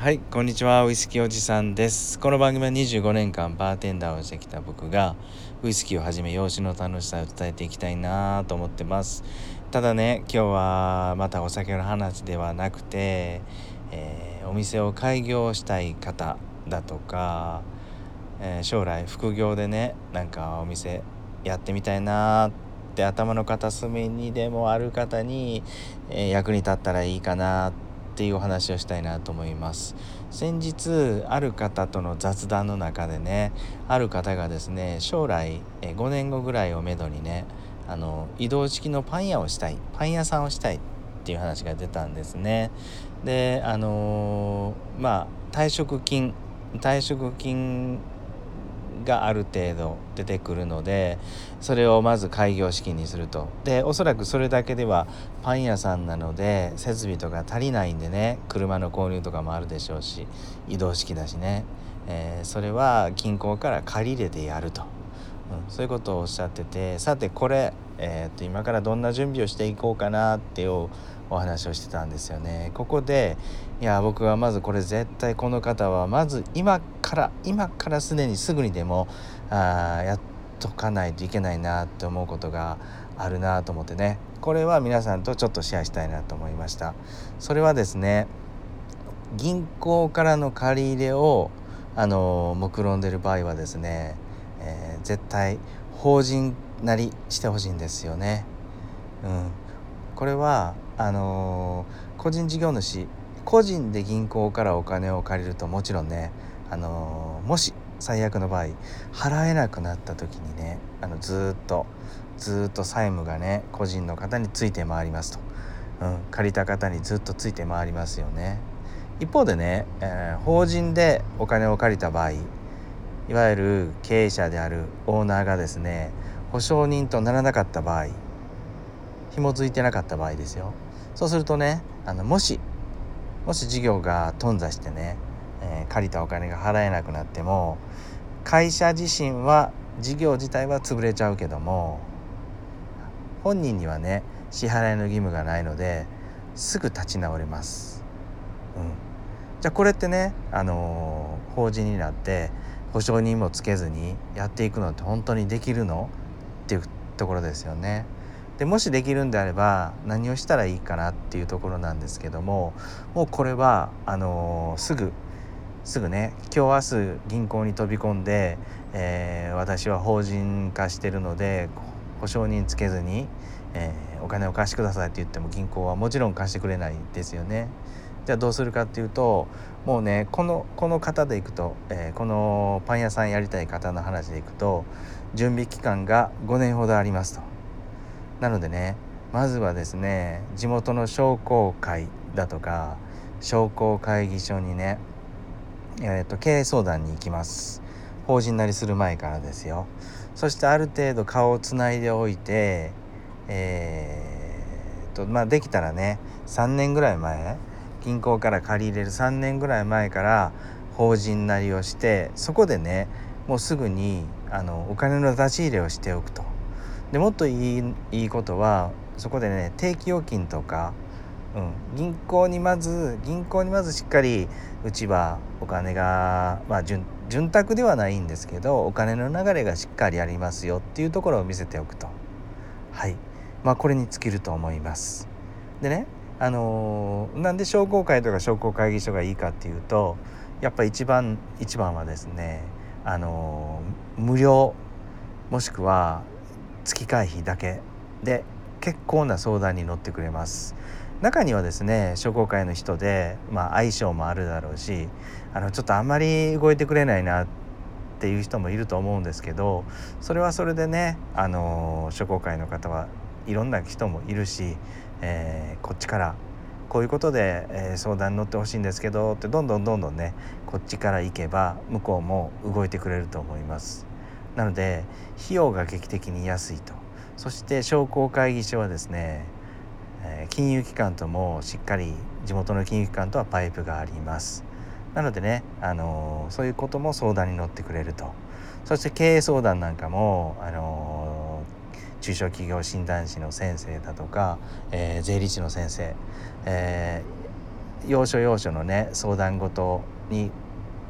はいこんにちは。ウイスキーおじさんです。この番組は25年間バーテンダーをしてきた僕がウイスキーをはじめ養子の楽しさを伝えていきたいなと思ってます。ただね今日はまたお酒の話ではなくて、えー、お店を開業したい方だとか、えー、将来副業でねなんかお店やってみたいなって頭の片隅にでもある方に、えー、役に立ったらいいかなってっていうお話をしたいなと思います。先日ある方との雑談の中でねある方がですね将来5年後ぐらいをめどにねあの移動式のパン屋をしたいパン屋さんをしたいっていう話が出たんですね。であのまあ退職金退職金がある程度出てくるのでそれをまず開業資金にすると。でおそらくそれだけではパン屋さんなので設備とか足りないんでね車の購入とかもあるでしょうし移動式だしね、えー、それは銀行から借り入れてやると、うん、そういうことをおっしゃってて。さてこれ、えー、っと今からどんな準備をしていこうかなっていうお話をしてたんですよね。ここでいや僕はまずこれ絶対この方はまず今から今からすでにすぐにでもあやっとかないといけないなって思うことがあるなと思ってねこれは皆さんとちょっとシェアしたいなと思いました。それはですね銀行からの借り入れをあの目論んでる場合はですね、えー、絶対法人なりしてほしいんですよね。うん、これはあのー、個人事業主個人で銀行からお金を借りるともちろんね、あのー、もし最悪の場合払えなくなった時にねあのずっとずっと債務がね個人の方について回りますと、うん、借りた方にずっとついて回りますよね。一方でね、えー、法人でお金を借りた場合いわゆる経営者であるオーナーがですね保証人とならなかった場合紐づいてなかった場合ですよそうするとねあのもしもし事業が頓挫してね、えー、借りたお金が払えなくなっても会社自身は事業自体は潰れちゃうけども本人にはね支払いの義務がないのですぐ立ち直れます。うん、じゃあこれってね、あのー、法人になって保証人もつけずにやっていくのって本当にできるの？っていうところですよね。でもしできるんであれば何をしたらいいかなっていうところなんですけどももうこれはあのー、すぐすぐね今日明日銀行に飛び込んで、えー、私は法人化してるので保証人つけずに、えー、お金を貸してくださいって言っても銀行はもちろん貸してくれないですよね。じゃあどうするかっていうともうねこのこの方でいくと、えー、このパン屋さんやりたい方の話でいくと準備期間が5年ほどありますと。なのでねまずはですね地元の商工会だとか商工会議所にね、えーと、経営相談に行きます。法人なりする前からですよ。そしてある程度顔をつないでおいてえーとまあできたらね3年ぐらい前銀行から借り入れる3年ぐらい前から法人なりをしてそこでねもうすぐにあのお金の出し入れをしておくと。でもっといいいいことはそこでね定期預金とか、うん、銀行にまず銀行にまずしっかりうちはお金が、まあ、潤沢ではないんですけどお金の流れがしっかりありますよっていうところを見せておくとはいまあこれに尽きると思います。でねあのー、なんで商工会とか商工会議所がいいかっていうとやっぱ一番一番はですねあのー、無料もしくは月会費だけで結構な相談に乗ってくれます中にはですね商工会の人で、まあ、相性もあるだろうしあのちょっとあんまり動いてくれないなっていう人もいると思うんですけどそれはそれでねあの商工会の方はいろんな人もいるし、えー、こっちからこういうことで、え、相談に乗ってほしいんですけどってどんどんどんどんねこっちから行けば向こうも動いてくれると思います。なので費用が劇的に安いと。そして商工会議所はですね金融機関ともしっかり地元の金融機関とはパイプがあります。なのでね、あのそういうことも相談に乗ってくれると。そして経営相談なんかも、あの中小企業診断士の先生だとか、えー、税理士の先生、えー要所要所のね相談事に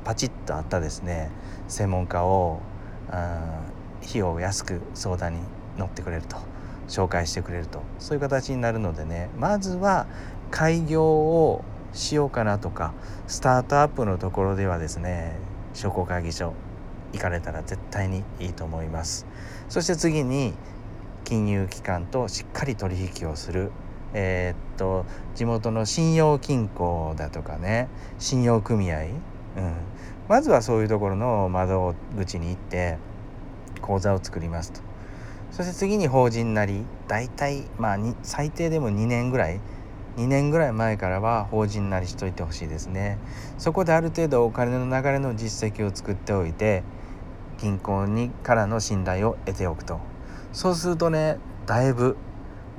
パチッとあったですね専門家を費用を安く相談に乗ってくれると紹介してくれるとそういう形になるのでね。まずは開業をしようかなとかスタートアップのところではですね商工会議所行かれたら絶対にいいと思います。そして次に金融機関としっかり取引をする。えー、っと地元の信用金庫だとかね信用組合、うん、まずはそういうところの窓口に行って口座を作りますと。そして次に法人なり大体まあ最低でも2年ぐらい2年ぐらい前からは法人なりしといてほしいですね。そこである程度お金の流れの実績を作っておいて銀行にからの信頼を得ておくと。そうするとねだいぶ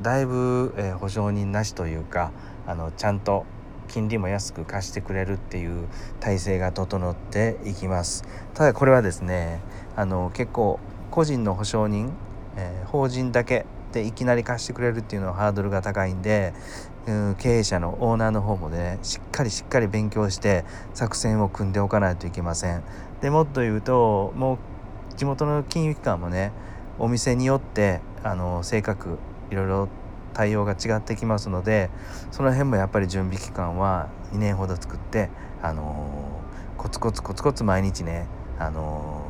だいぶ、えー、保証人なしというかあのちゃんと金利も安く貸してくれるっていう体制が整っていきます。ただこれはですねあの結構個人の保証人、えー、法人だけでいきなり貸してくれるっていうのはハードルが高いんで、うん、経営者のオーナーの方もねしっかりしっかり勉強して作戦を組んでおかないといけません。でもっと言うともう地元の金融機関もねお店によってあの性格いろいろ対応が違ってきますのでその辺もやっぱり準備期間は2年ほど作ってあのコツコツコツコツ毎日ねあの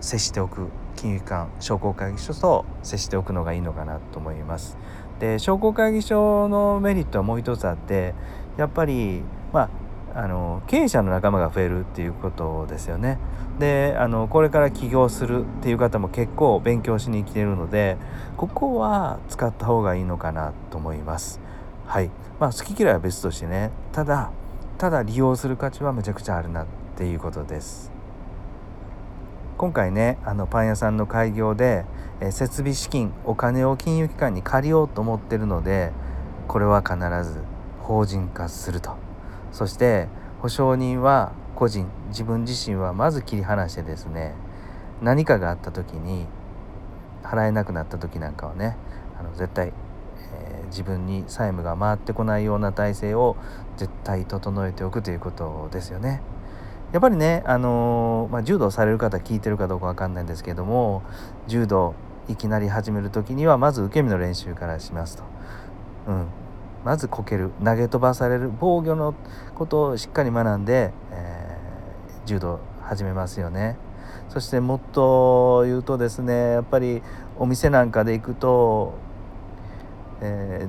接しておく金融機関商工会議所と接しておくのがいいのかなと思います。で商工会議所のメリットはもう一つあってやっぱりまああの経営者の仲間が増えるっていうことですよね。であのこれから起業するっていう方も結構勉強しに来てるのでここは使った方がいいのかなと思います。はいまあ、好き嫌いは別としてねただただ利用する価値はめちゃくちゃあるなっていうことです。今回ねあのパン屋さんの開業で、え設備資金お金を金融機関に借りようと思ってるのでこれは必ず法人化するとそして保証人は個人自分自身はまず切り離してですね何かがあった時に払えなくなった時なんかはねあの絶対、えー、自分に債務が回ってこないような体制を絶対整えておくということですよね。やっぱりね、あのー、まあ、柔道される方聞いてるかどうか分かんないんですけども柔道いきなり始める時にはまず受け身の練習からしますと。うん、まずこける投げ飛ばされる防御のことをしっかり学んで、えー、柔道始めますよね。そしてもっと言うとですねやっぱりお店なんかで行くと、え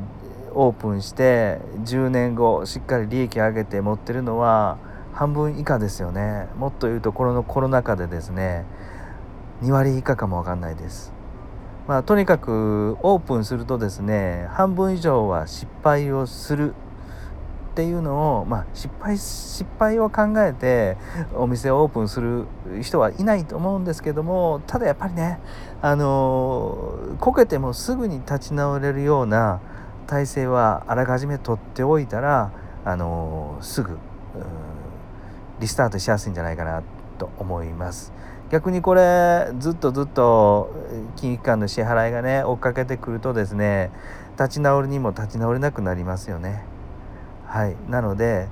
ー、オープンして10年後しっかり利益上げて持ってるのは半分以下ですよねもっと言うとこのコロナ禍でですね2割以下かも分かんないです。まあ、とにかくオープンするとですね半分以上は失敗をするっていうのを、まあ、失敗失敗を考えてお店をオープンする人はいないと思うんですけどもただやっぱりねあのこけてもすぐに立ち直れるような体制はあらかじめ取っておいたらあのすぐリスタートしやすいんじゃないかなと思います。逆にこれずっとずっと金融機関の支払いがね追っかけてくるとですね立ち直りにも立ち直れなくなりますよね。はい。なので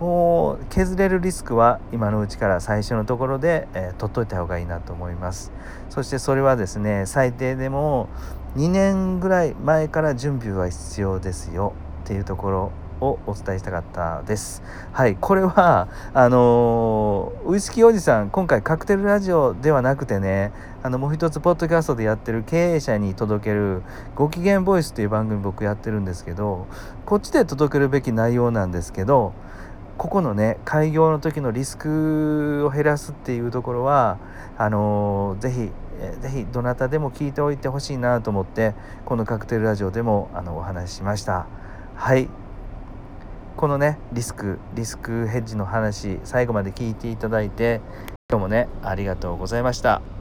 もう削れるリスクは今のうちから最初のところで、えー、取っといた方がいいなと思います。そしてそれはですね最低でも2年ぐらい前から準備は必要ですよっていうところ。をお伝えしたかったです。はい、これはあのウイスキーおじさん今回カクテルラジオではなくてねあのもう一つポッドキャストでやってる経営者に届けるご機嫌ボイスという番組僕やってるんですけどこっちで届けるべき内容なんですけどここのね開業の時のリスクを減らすっていうところはあのー、ぜひぜひどなたでも聞いておいてほしいなと思ってこのカクテルラジオでもあのお話ししましたはいこのねリスクリスクヘッジの話最後まで聞いていただいて今日もねありがとうございました。